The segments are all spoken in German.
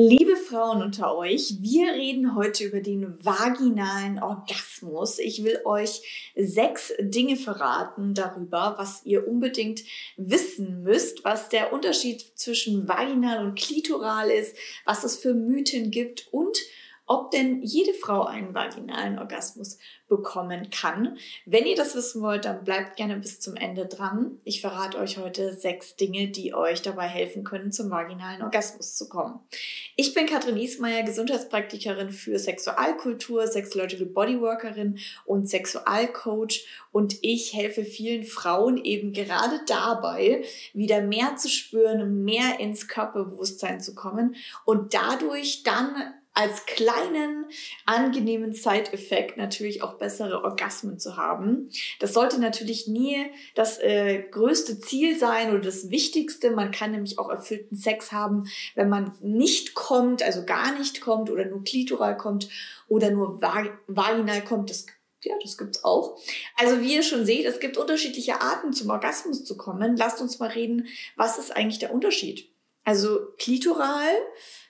Liebe Frauen unter euch, wir reden heute über den vaginalen Orgasmus. Ich will euch sechs Dinge verraten darüber, was ihr unbedingt wissen müsst, was der Unterschied zwischen vaginal und klitoral ist, was es für Mythen gibt und ob denn jede Frau einen vaginalen Orgasmus bekommen kann. Wenn ihr das wissen wollt, dann bleibt gerne bis zum Ende dran. Ich verrate euch heute sechs Dinge, die euch dabei helfen können, zum vaginalen Orgasmus zu kommen. Ich bin Katrin Ismaier, Gesundheitspraktikerin für Sexualkultur, Sexological Bodyworkerin und Sexualcoach und ich helfe vielen Frauen eben gerade dabei, wieder mehr zu spüren, mehr ins Körperbewusstsein zu kommen und dadurch dann als kleinen, angenehmen Side-Effekt natürlich auch bessere Orgasmen zu haben. Das sollte natürlich nie das äh, größte Ziel sein oder das Wichtigste. Man kann nämlich auch erfüllten Sex haben, wenn man nicht kommt, also gar nicht kommt oder nur klitoral kommt oder nur vaginal kommt. Das ja, das gibt's auch. Also wie ihr schon seht, es gibt unterschiedliche Arten zum Orgasmus zu kommen. Lasst uns mal reden, was ist eigentlich der Unterschied? Also klitoral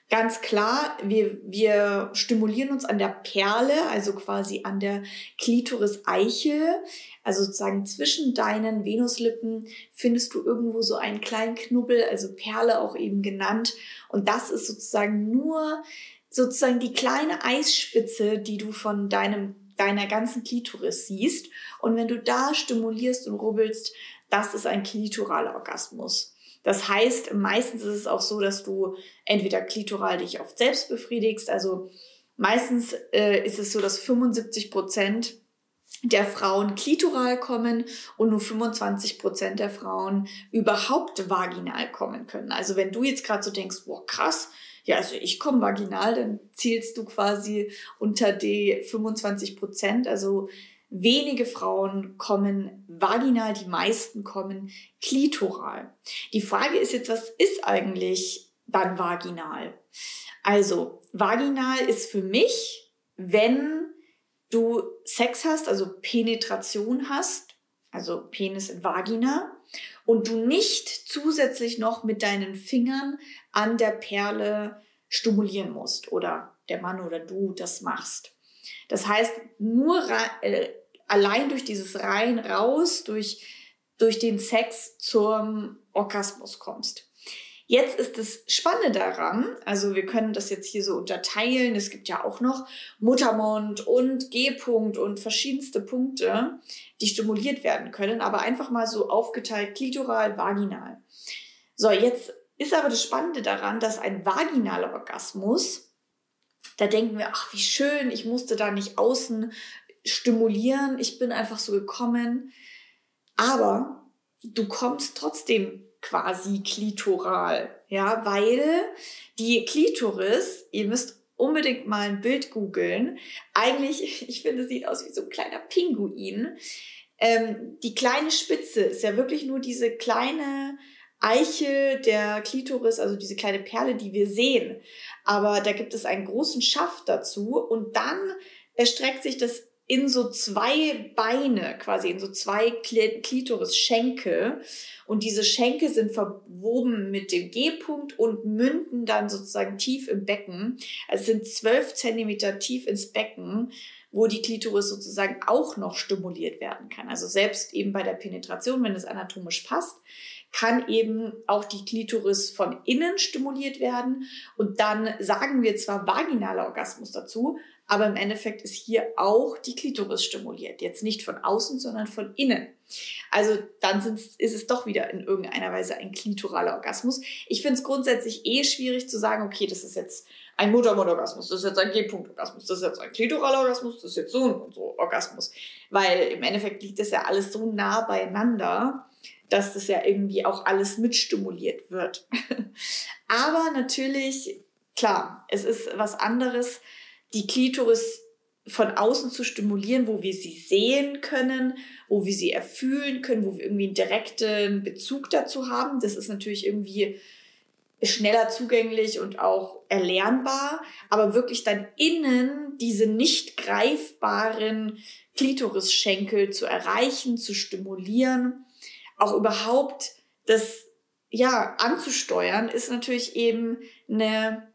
Ganz klar, wir, wir stimulieren uns an der Perle, also quasi an der Klitoris-Eichel. Also sozusagen zwischen deinen Venuslippen findest du irgendwo so einen kleinen Knubbel, also Perle auch eben genannt. Und das ist sozusagen nur sozusagen die kleine Eisspitze, die du von deinem, deiner ganzen Klitoris siehst. Und wenn du da stimulierst und rubbelst, das ist ein klitoraler Orgasmus. Das heißt, meistens ist es auch so, dass du entweder klitoral dich oft selbst befriedigst. Also meistens äh, ist es so, dass 75 Prozent der Frauen klitoral kommen und nur 25 Prozent der Frauen überhaupt vaginal kommen können. Also wenn du jetzt gerade so denkst, boah, krass, ja, also ich komme vaginal, dann zählst du quasi unter die 25 Prozent. Also Wenige Frauen kommen vaginal, die meisten kommen klitoral. Die Frage ist jetzt, was ist eigentlich dann vaginal? Also, vaginal ist für mich, wenn du Sex hast, also Penetration hast, also Penis in Vagina, und du nicht zusätzlich noch mit deinen Fingern an der Perle stimulieren musst oder der Mann oder du das machst. Das heißt, nur äh, allein durch dieses rein raus, durch, durch den Sex zum Orgasmus kommst. Jetzt ist das Spannende daran, also wir können das jetzt hier so unterteilen. Es gibt ja auch noch Muttermund und G-Punkt und verschiedenste Punkte, die stimuliert werden können, aber einfach mal so aufgeteilt klitoral, vaginal. So, jetzt ist aber das Spannende daran, dass ein vaginaler Orgasmus, da denken wir, ach, wie schön, ich musste da nicht außen stimulieren. Ich bin einfach so gekommen. Aber du kommst trotzdem quasi klitoral, ja, weil die Klitoris, ihr müsst unbedingt mal ein Bild googeln. Eigentlich, ich finde, sieht aus wie so ein kleiner Pinguin. Ähm, die kleine Spitze ist ja wirklich nur diese kleine Eiche der Klitoris, also diese kleine Perle, die wir sehen. Aber da gibt es einen großen Schaft dazu und dann erstreckt sich das in so zwei Beine, quasi in so zwei Klitoris-Schenkel. Und diese Schenkel sind verwoben mit dem G-Punkt und münden dann sozusagen tief im Becken. Also es sind zwölf Zentimeter tief ins Becken, wo die Klitoris sozusagen auch noch stimuliert werden kann. Also selbst eben bei der Penetration, wenn es anatomisch passt, kann eben auch die Klitoris von innen stimuliert werden. Und dann sagen wir zwar vaginaler Orgasmus dazu, aber im Endeffekt ist hier auch die Klitoris stimuliert. Jetzt nicht von außen, sondern von innen. Also dann ist es doch wieder in irgendeiner Weise ein klitoraler Orgasmus. Ich finde es grundsätzlich eh schwierig zu sagen, okay, das ist jetzt ein Muttermund-Orgasmus, das ist jetzt ein G-Punkt-Orgasmus, das ist jetzt ein klitoraler Orgasmus, das ist jetzt so so Orgasmus. Weil im Endeffekt liegt das ja alles so nah beieinander, dass das ja irgendwie auch alles mitstimuliert wird. Aber natürlich, klar, es ist was anderes, die Klitoris von außen zu stimulieren, wo wir sie sehen können, wo wir sie erfühlen können, wo wir irgendwie einen direkten Bezug dazu haben. Das ist natürlich irgendwie schneller zugänglich und auch erlernbar, aber wirklich dann innen diese nicht greifbaren Klitorisschenkel zu erreichen, zu stimulieren, auch überhaupt das ja anzusteuern, ist natürlich eben eine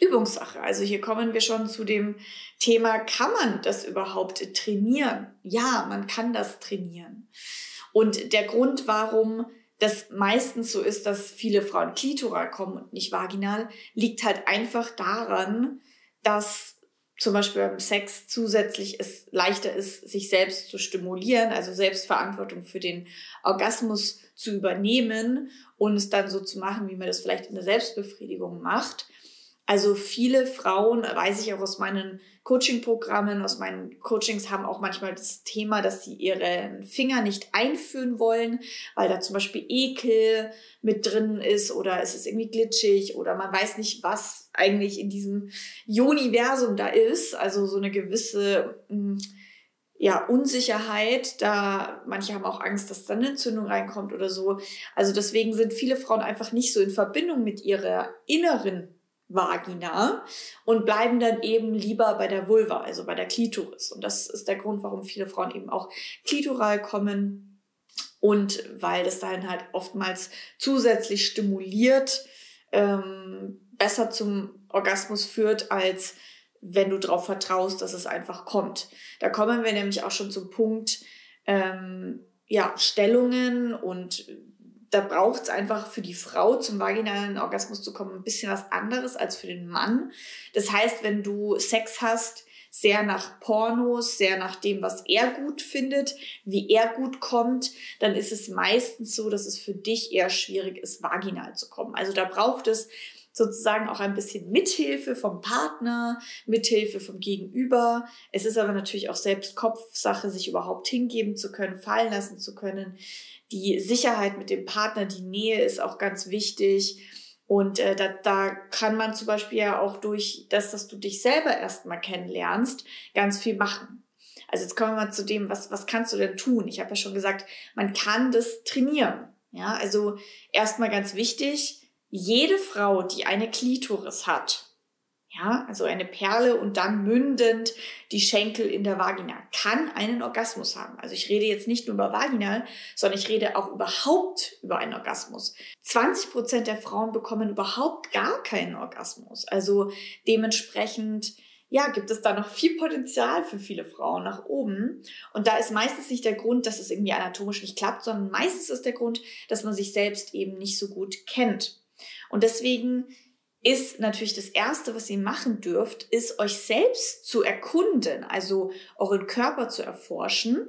Übungssache. Also hier kommen wir schon zu dem Thema, kann man das überhaupt trainieren? Ja, man kann das trainieren. Und der Grund, warum das meistens so ist, dass viele Frauen klitoral kommen und nicht vaginal, liegt halt einfach daran, dass zum Beispiel beim Sex zusätzlich es leichter ist, sich selbst zu stimulieren, also Selbstverantwortung für den Orgasmus zu übernehmen und es dann so zu machen, wie man das vielleicht in der Selbstbefriedigung macht. Also viele Frauen, weiß ich auch aus meinen Coaching-Programmen, aus meinen Coachings, haben auch manchmal das Thema, dass sie ihren Finger nicht einführen wollen, weil da zum Beispiel Ekel mit drin ist oder es ist irgendwie glitschig oder man weiß nicht, was eigentlich in diesem Universum da ist. Also so eine gewisse hm, ja, Unsicherheit, da manche haben auch Angst, dass dann eine Entzündung reinkommt oder so. Also deswegen sind viele Frauen einfach nicht so in Verbindung mit ihrer inneren Vagina und bleiben dann eben lieber bei der Vulva, also bei der Klitoris. Und das ist der Grund, warum viele Frauen eben auch klitoral kommen und weil das dann halt oftmals zusätzlich stimuliert, ähm, besser zum Orgasmus führt, als wenn du darauf vertraust, dass es einfach kommt. Da kommen wir nämlich auch schon zum Punkt, ähm, ja, Stellungen und da braucht es einfach für die Frau zum vaginalen Orgasmus zu kommen ein bisschen was anderes als für den Mann. Das heißt, wenn du Sex hast, sehr nach Pornos, sehr nach dem, was er gut findet, wie er gut kommt, dann ist es meistens so, dass es für dich eher schwierig ist, vaginal zu kommen. Also da braucht es sozusagen auch ein bisschen Mithilfe vom Partner, Mithilfe vom Gegenüber. Es ist aber natürlich auch selbst Kopfsache, sich überhaupt hingeben zu können, fallen lassen zu können die Sicherheit mit dem Partner, die Nähe ist auch ganz wichtig. Und äh, da, da kann man zum Beispiel ja auch durch das, dass du dich selber erstmal kennenlernst, ganz viel machen. Also jetzt kommen wir mal zu dem, was, was kannst du denn tun? Ich habe ja schon gesagt, man kann das trainieren. Ja, also erstmal ganz wichtig, jede Frau, die eine Klitoris hat, ja, also eine Perle und dann mündend die Schenkel in der Vagina, kann einen Orgasmus haben. Also ich rede jetzt nicht nur über Vaginal, sondern ich rede auch überhaupt über einen Orgasmus. 20 Prozent der Frauen bekommen überhaupt gar keinen Orgasmus. Also dementsprechend, ja, gibt es da noch viel Potenzial für viele Frauen nach oben. Und da ist meistens nicht der Grund, dass es irgendwie anatomisch nicht klappt, sondern meistens ist der Grund, dass man sich selbst eben nicht so gut kennt. Und deswegen ist natürlich das Erste, was ihr machen dürft, ist euch selbst zu erkunden, also euren Körper zu erforschen.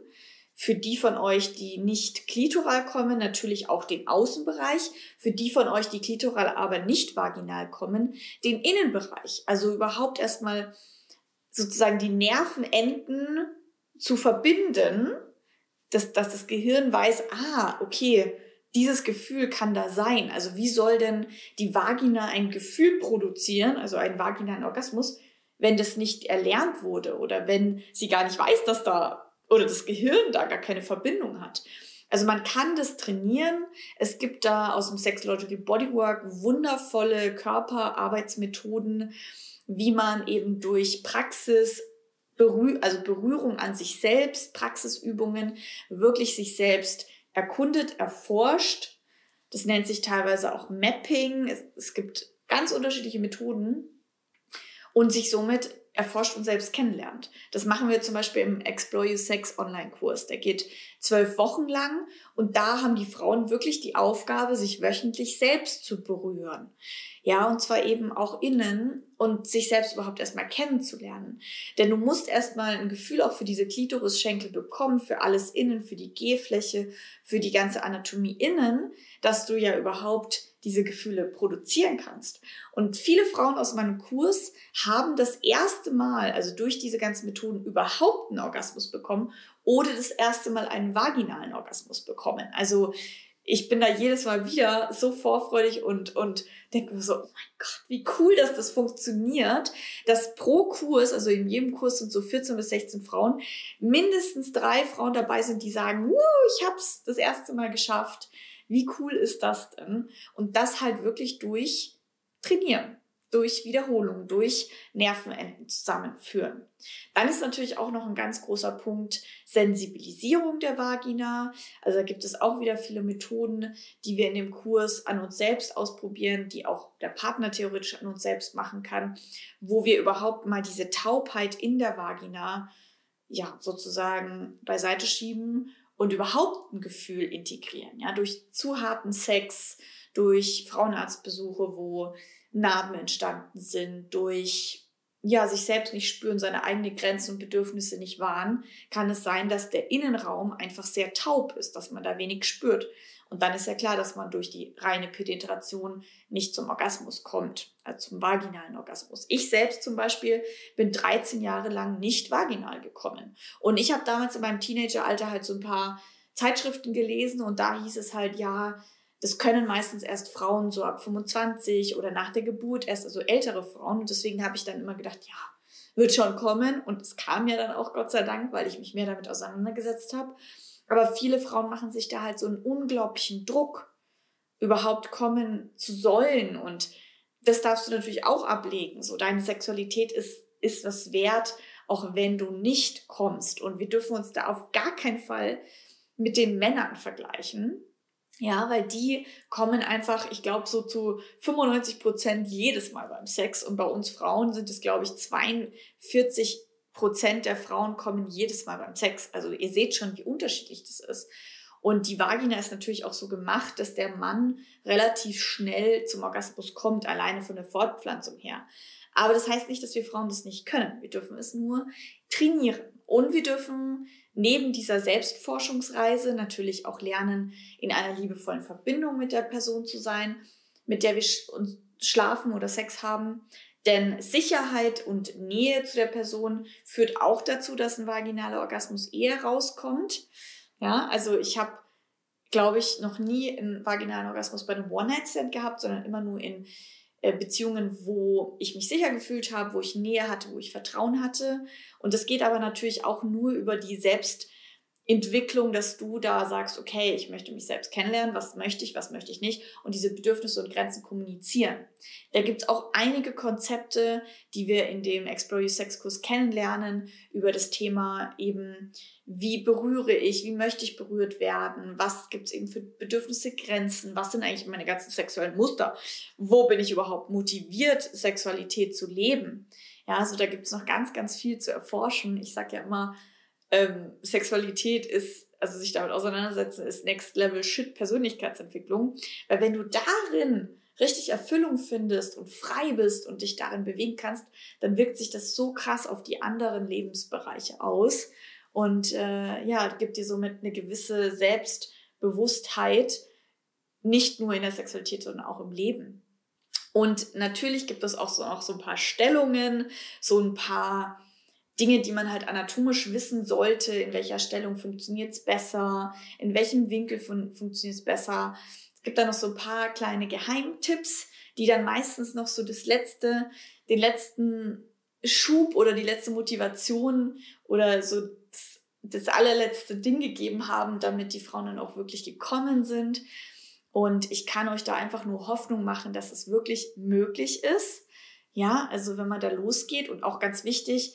Für die von euch, die nicht klitoral kommen, natürlich auch den Außenbereich. Für die von euch, die klitoral aber nicht vaginal kommen, den Innenbereich. Also überhaupt erstmal sozusagen die Nervenenden zu verbinden, dass, dass das Gehirn weiß, ah, okay, dieses Gefühl kann da sein. Also wie soll denn die Vagina ein Gefühl produzieren, also einen vaginalen Orgasmus, wenn das nicht erlernt wurde oder wenn sie gar nicht weiß, dass da oder das Gehirn da gar keine Verbindung hat. Also man kann das trainieren. Es gibt da aus dem Sexological Bodywork wundervolle Körperarbeitsmethoden, wie man eben durch Praxis also Berührung an sich selbst, Praxisübungen, wirklich sich selbst erkundet, erforscht. Das nennt sich teilweise auch Mapping. Es, es gibt ganz unterschiedliche Methoden und sich somit erforscht und selbst kennenlernt. Das machen wir zum Beispiel im Explore You Sex Online-Kurs. Der geht zwölf Wochen lang und da haben die Frauen wirklich die Aufgabe, sich wöchentlich selbst zu berühren. Ja, und zwar eben auch innen und sich selbst überhaupt erstmal kennenzulernen. Denn du musst erstmal ein Gefühl auch für diese Klitorisschenkel bekommen, für alles innen, für die G-Fläche, für die ganze Anatomie innen, dass du ja überhaupt diese Gefühle produzieren kannst. Und viele Frauen aus meinem Kurs haben das erste Mal, also durch diese ganzen Methoden, überhaupt einen Orgasmus bekommen oder das erste Mal einen vaginalen Orgasmus bekommen. Also ich bin da jedes Mal wieder so vorfreudig und, und denke mir so, oh mein Gott, wie cool, dass das funktioniert, dass pro Kurs, also in jedem Kurs sind so 14 bis 16 Frauen, mindestens drei Frauen dabei sind, die sagen, ich habe es das erste Mal geschafft. Wie cool ist das denn? Und das halt wirklich durch Trainieren durch Wiederholung, durch Nervenenden zusammenführen. Dann ist natürlich auch noch ein ganz großer Punkt Sensibilisierung der Vagina. Also da gibt es auch wieder viele Methoden, die wir in dem Kurs an uns selbst ausprobieren, die auch der Partner theoretisch an uns selbst machen kann, wo wir überhaupt mal diese Taubheit in der Vagina ja sozusagen beiseite schieben und überhaupt ein Gefühl integrieren, ja, durch zu harten Sex, durch Frauenarztbesuche, wo Narben entstanden sind, durch ja, sich selbst nicht spüren, seine eigenen Grenzen und Bedürfnisse nicht wahren, kann es sein, dass der Innenraum einfach sehr taub ist, dass man da wenig spürt. Und dann ist ja klar, dass man durch die reine Penetration nicht zum Orgasmus kommt, also zum vaginalen Orgasmus. Ich selbst zum Beispiel bin 13 Jahre lang nicht vaginal gekommen. Und ich habe damals in meinem Teenageralter halt so ein paar Zeitschriften gelesen und da hieß es halt, ja, das können meistens erst Frauen so ab 25 oder nach der Geburt, erst also ältere Frauen. Und deswegen habe ich dann immer gedacht, ja, wird schon kommen. Und es kam ja dann auch Gott sei Dank, weil ich mich mehr damit auseinandergesetzt habe. Aber viele Frauen machen sich da halt so einen unglaublichen Druck, überhaupt kommen zu sollen. Und das darfst du natürlich auch ablegen. So, deine Sexualität ist, ist was wert, auch wenn du nicht kommst. Und wir dürfen uns da auf gar keinen Fall mit den Männern vergleichen. Ja, weil die kommen einfach, ich glaube, so zu 95 Prozent jedes Mal beim Sex. Und bei uns Frauen sind es, glaube ich, 42 Prozent der Frauen kommen jedes Mal beim Sex. Also ihr seht schon, wie unterschiedlich das ist. Und die Vagina ist natürlich auch so gemacht, dass der Mann relativ schnell zum Orgasmus kommt, alleine von der Fortpflanzung her. Aber das heißt nicht, dass wir Frauen das nicht können. Wir dürfen es nur trainieren. Und wir dürfen neben dieser Selbstforschungsreise natürlich auch lernen, in einer liebevollen Verbindung mit der Person zu sein, mit der wir uns schlafen oder Sex haben. Denn Sicherheit und Nähe zu der Person führt auch dazu, dass ein vaginaler Orgasmus eher rauskommt. Ja, also ich habe, glaube ich, noch nie einen vaginalen Orgasmus bei einem One-Night-Stand gehabt, sondern immer nur in Beziehungen, wo ich mich sicher gefühlt habe, wo ich Nähe hatte, wo ich Vertrauen hatte. Und das geht aber natürlich auch nur über die Selbst- Entwicklung, dass du da sagst, okay, ich möchte mich selbst kennenlernen, was möchte ich, was möchte ich nicht und diese Bedürfnisse und Grenzen kommunizieren. Da gibt es auch einige Konzepte, die wir in dem Explore Your Sex Kurs kennenlernen über das Thema eben, wie berühre ich, wie möchte ich berührt werden, was gibt es eben für Bedürfnisse, Grenzen, was sind eigentlich meine ganzen sexuellen Muster, wo bin ich überhaupt motiviert, Sexualität zu leben. Ja, also da gibt es noch ganz, ganz viel zu erforschen. Ich sage ja immer, ähm, Sexualität ist, also sich damit auseinandersetzen, ist Next Level Shit Persönlichkeitsentwicklung. Weil wenn du darin richtig Erfüllung findest und frei bist und dich darin bewegen kannst, dann wirkt sich das so krass auf die anderen Lebensbereiche aus und äh, ja, gibt dir somit eine gewisse Selbstbewusstheit, nicht nur in der Sexualität, sondern auch im Leben. Und natürlich gibt es auch so, auch so ein paar Stellungen, so ein paar Dinge, die man halt anatomisch wissen sollte, in welcher Stellung funktioniert es besser, in welchem Winkel fun funktioniert es besser. Es gibt da noch so ein paar kleine Geheimtipps, die dann meistens noch so das letzte, den letzten Schub oder die letzte Motivation oder so das, das allerletzte Ding gegeben haben, damit die Frauen dann auch wirklich gekommen sind. Und ich kann euch da einfach nur Hoffnung machen, dass es wirklich möglich ist. Ja, also wenn man da losgeht und auch ganz wichtig,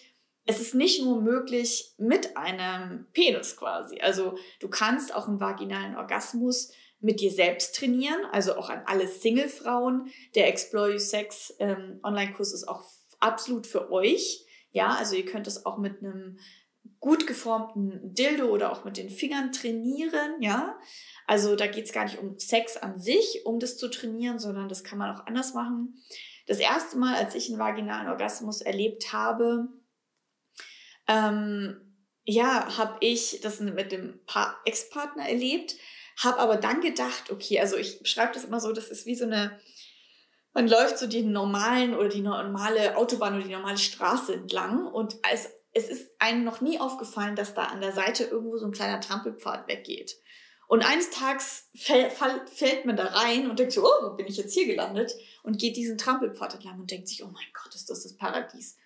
es ist nicht nur möglich mit einem Penis quasi. Also du kannst auch einen vaginalen Orgasmus mit dir selbst trainieren, also auch an alle Single-Frauen. Der Explore You Sex ähm, Online-Kurs ist auch absolut für euch. Ja, also ihr könnt es auch mit einem gut geformten Dildo oder auch mit den Fingern trainieren, ja. Also da geht es gar nicht um Sex an sich, um das zu trainieren, sondern das kann man auch anders machen. Das erste Mal, als ich einen vaginalen Orgasmus erlebt habe, ähm, ja, habe ich das mit dem Ex-Partner erlebt, habe aber dann gedacht, okay, also ich schreibe das immer so, das ist wie so eine, man läuft so die normalen oder die normale Autobahn oder die normale Straße entlang und als, es ist einem noch nie aufgefallen, dass da an der Seite irgendwo so ein kleiner Trampelpfad weggeht. Und eines Tages fällt, fällt man da rein und denkt so, oh, wo bin ich jetzt hier gelandet? Und geht diesen Trampelpfad entlang und denkt sich, oh mein Gott, ist das das Paradies.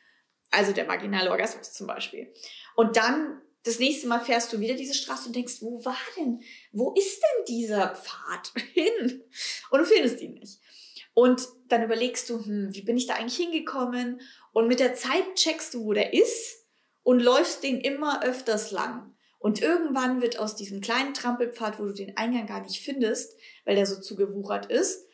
Also der vaginale Orgasmus zum Beispiel. Und dann das nächste Mal fährst du wieder diese Straße und denkst, wo war denn, wo ist denn dieser Pfad hin? Und du findest ihn nicht. Und dann überlegst du, hm, wie bin ich da eigentlich hingekommen? Und mit der Zeit checkst du, wo der ist und läufst den immer öfters lang. Und irgendwann wird aus diesem kleinen Trampelpfad, wo du den Eingang gar nicht findest, weil der so zugewuchert ist,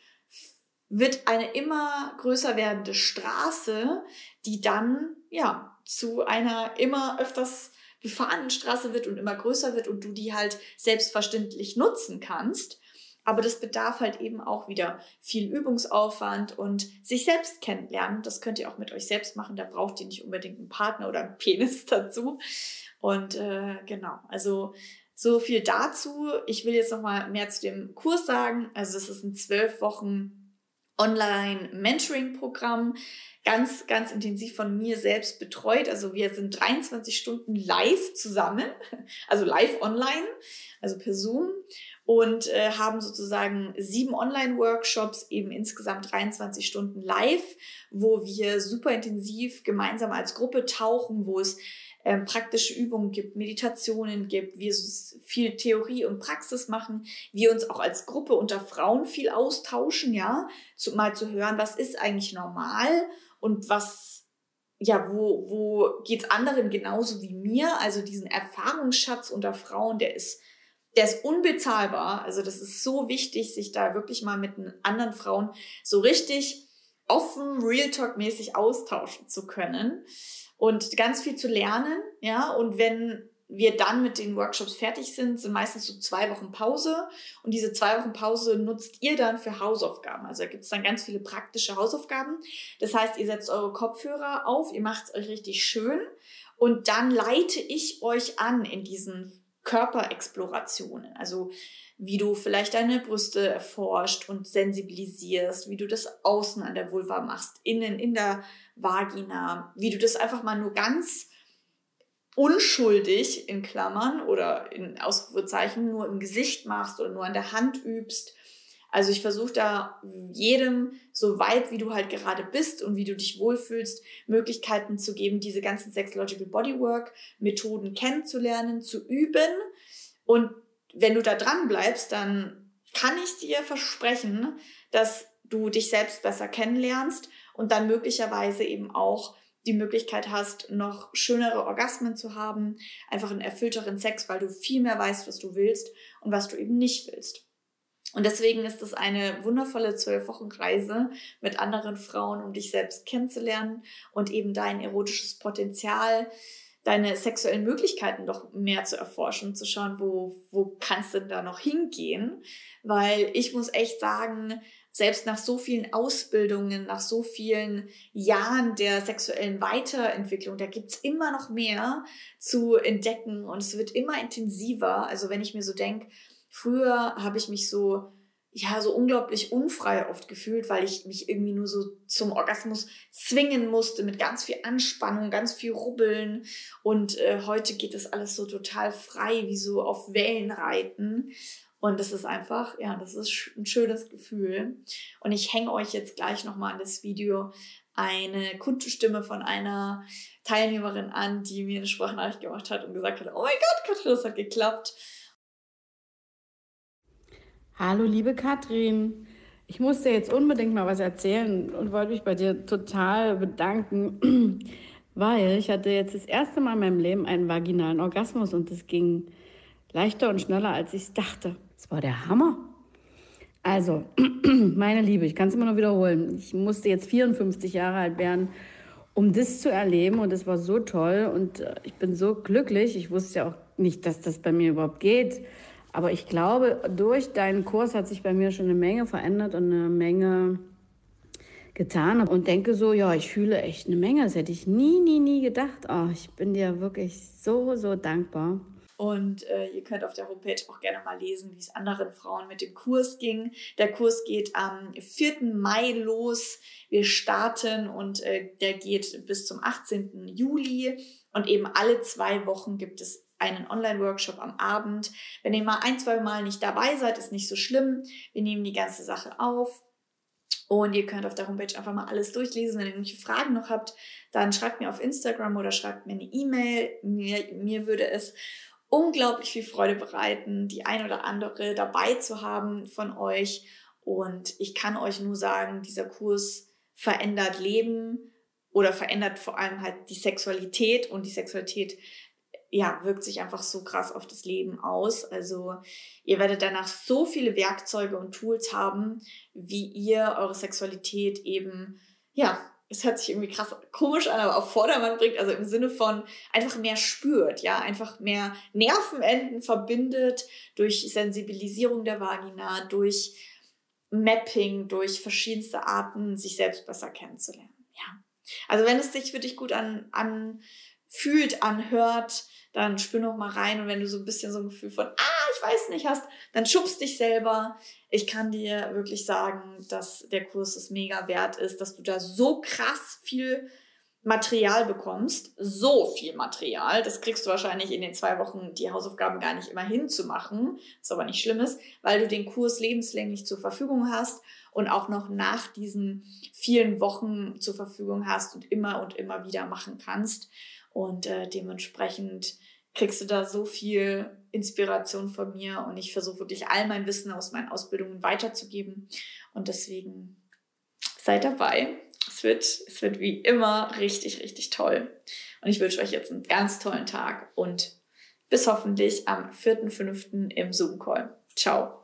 wird eine immer größer werdende Straße, die dann, ja, zu einer immer öfters befahrenen Straße wird und immer größer wird und du die halt selbstverständlich nutzen kannst. Aber das bedarf halt eben auch wieder viel Übungsaufwand und sich selbst kennenlernen. Das könnt ihr auch mit euch selbst machen. Da braucht ihr nicht unbedingt einen Partner oder einen Penis dazu. Und äh, genau, also so viel dazu. Ich will jetzt noch mal mehr zu dem Kurs sagen. Also es ist ein zwölf Wochen Online-Mentoring-Programm ganz, ganz intensiv von mir selbst betreut. Also wir sind 23 Stunden live zusammen, also live online, also per Zoom und äh, haben sozusagen sieben Online-Workshops, eben insgesamt 23 Stunden live, wo wir super intensiv gemeinsam als Gruppe tauchen, wo es ähm, praktische Übungen gibt, Meditationen gibt, wir viel Theorie und Praxis machen, wir uns auch als Gruppe unter Frauen viel austauschen, ja, zu, mal zu hören, was ist eigentlich normal und was, ja, wo, wo geht's anderen genauso wie mir? Also diesen Erfahrungsschatz unter Frauen, der ist, der ist unbezahlbar. Also das ist so wichtig, sich da wirklich mal mit anderen Frauen so richtig offen, Real Talk mäßig austauschen zu können und ganz viel zu lernen, ja. Und wenn wir dann mit den Workshops fertig sind, sind meistens so zwei Wochen Pause. Und diese zwei Wochen Pause nutzt ihr dann für Hausaufgaben. Also da gibt es dann ganz viele praktische Hausaufgaben. Das heißt, ihr setzt eure Kopfhörer auf, ihr macht es euch richtig schön und dann leite ich euch an in diesen Körperexplorationen. Also wie du vielleicht deine Brüste erforscht und sensibilisierst, wie du das außen an der Vulva machst, innen in der Vagina, wie du das einfach mal nur ganz unschuldig in Klammern oder in Ausrufezeichen nur im Gesicht machst oder nur an der Hand übst. Also ich versuche da jedem, so weit wie du halt gerade bist und wie du dich wohlfühlst, Möglichkeiten zu geben, diese ganzen Sexological Bodywork Methoden kennenzulernen, zu üben. Und wenn du da dran bleibst, dann kann ich dir versprechen, dass du dich selbst besser kennenlernst und dann möglicherweise eben auch die Möglichkeit hast, noch schönere Orgasmen zu haben, einfach einen erfüllteren Sex, weil du viel mehr weißt, was du willst und was du eben nicht willst. Und deswegen ist es eine wundervolle zwölf Wochen Reise mit anderen Frauen, um dich selbst kennenzulernen und eben dein erotisches Potenzial, deine sexuellen Möglichkeiten doch mehr zu erforschen, zu schauen, wo, wo kannst du denn da noch hingehen? Weil ich muss echt sagen, selbst nach so vielen Ausbildungen, nach so vielen Jahren der sexuellen Weiterentwicklung, da gibt's immer noch mehr zu entdecken und es wird immer intensiver. Also wenn ich mir so denke, früher habe ich mich so ja, so unglaublich unfrei oft gefühlt, weil ich mich irgendwie nur so zum Orgasmus zwingen musste mit ganz viel Anspannung, ganz viel Rubbeln. Und äh, heute geht das alles so total frei, wie so auf Wellen reiten. Und das ist einfach, ja, das ist ein schönes Gefühl. Und ich hänge euch jetzt gleich nochmal an das Video eine Kundstimme von einer Teilnehmerin an, die mir eine Sprachnachricht gemacht hat und gesagt hat, oh mein Gott, Katrin, das hat geklappt. Hallo, liebe Katrin. Ich musste jetzt unbedingt mal was erzählen und wollte mich bei dir total bedanken, weil ich hatte jetzt das erste Mal in meinem Leben einen vaginalen Orgasmus und es ging leichter und schneller, als ich es dachte. Das war der Hammer. Also, meine Liebe, ich kann es immer noch wiederholen. Ich musste jetzt 54 Jahre alt werden, um das zu erleben. Und es war so toll und äh, ich bin so glücklich. Ich wusste ja auch nicht, dass das bei mir überhaupt geht. Aber ich glaube, durch deinen Kurs hat sich bei mir schon eine Menge verändert und eine Menge getan. Und denke so, ja, ich fühle echt eine Menge. Das hätte ich nie, nie, nie gedacht. Oh, ich bin dir wirklich so, so dankbar. Und äh, ihr könnt auf der Homepage auch gerne mal lesen, wie es anderen Frauen mit dem Kurs ging. Der Kurs geht am 4. Mai los. Wir starten und äh, der geht bis zum 18. Juli. Und eben alle zwei Wochen gibt es einen Online-Workshop am Abend. Wenn ihr mal ein, zwei Mal nicht dabei seid, ist nicht so schlimm. Wir nehmen die ganze Sache auf. Und ihr könnt auf der Homepage einfach mal alles durchlesen. Wenn ihr irgendwelche Fragen noch habt, dann schreibt mir auf Instagram oder schreibt mir eine E-Mail. Mir, mir würde es unglaublich viel Freude bereiten, die ein oder andere dabei zu haben von euch. Und ich kann euch nur sagen, dieser Kurs verändert Leben oder verändert vor allem halt die Sexualität und die Sexualität ja, wirkt sich einfach so krass auf das Leben aus. Also ihr werdet danach so viele Werkzeuge und Tools haben, wie ihr eure Sexualität eben, ja, es hört sich irgendwie krass komisch an, aber auf Vordermann bringt, also im Sinne von einfach mehr spürt, ja, einfach mehr Nervenenden verbindet durch Sensibilisierung der Vagina, durch Mapping, durch verschiedenste Arten, sich selbst besser kennenzulernen. Ja. Also wenn es sich für dich gut an, an fühlt, anhört, dann spür noch mal rein und wenn du so ein bisschen so ein Gefühl von, ah, ich weiß nicht hast, dann schubst dich selber. Ich kann dir wirklich sagen, dass der Kurs es mega wert ist, dass du da so krass viel Material bekommst, so viel Material, das kriegst du wahrscheinlich in den zwei Wochen die Hausaufgaben gar nicht immer hinzumachen, was aber nicht schlimm ist, weil du den Kurs lebenslänglich zur Verfügung hast und auch noch nach diesen vielen Wochen zur Verfügung hast und immer und immer wieder machen kannst. Und äh, dementsprechend kriegst du da so viel Inspiration von mir und ich versuche wirklich all mein Wissen aus meinen Ausbildungen weiterzugeben. Und deswegen seid dabei. Es wird, es wird wie immer richtig, richtig toll. Und ich wünsche euch jetzt einen ganz tollen Tag und bis hoffentlich am 4.5. im Zoom-Call. Ciao.